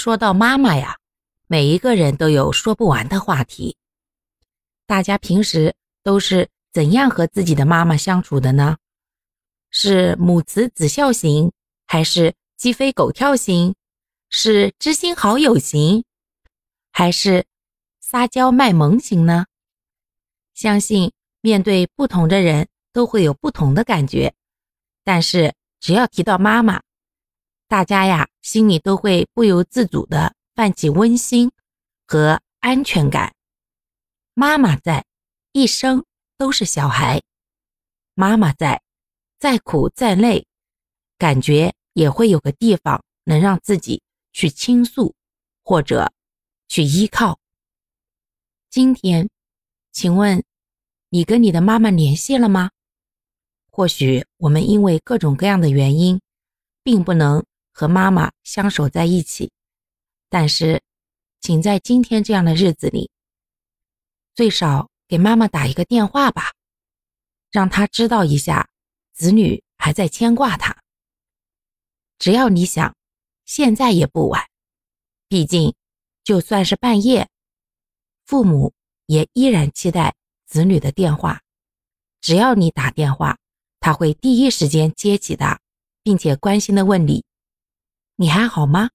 说到妈妈呀，每一个人都有说不完的话题。大家平时都是怎样和自己的妈妈相处的呢？是母慈子孝型，还是鸡飞狗跳型？是知心好友型，还是撒娇卖萌型呢？相信面对不同的人都会有不同的感觉，但是只要提到妈妈，大家呀心里都会不由自主的泛起温馨和安全感。妈妈在，一生都是小孩；妈妈在，再苦再累，感觉也会有个地方能让自己。去倾诉，或者去依靠。今天，请问你跟你的妈妈联系了吗？或许我们因为各种各样的原因，并不能和妈妈相守在一起。但是，请在今天这样的日子里，最少给妈妈打一个电话吧，让她知道一下子女还在牵挂她。只要你想。现在也不晚，毕竟就算是半夜，父母也依然期待子女的电话。只要你打电话，他会第一时间接起的，并且关心的问你：“你还好吗？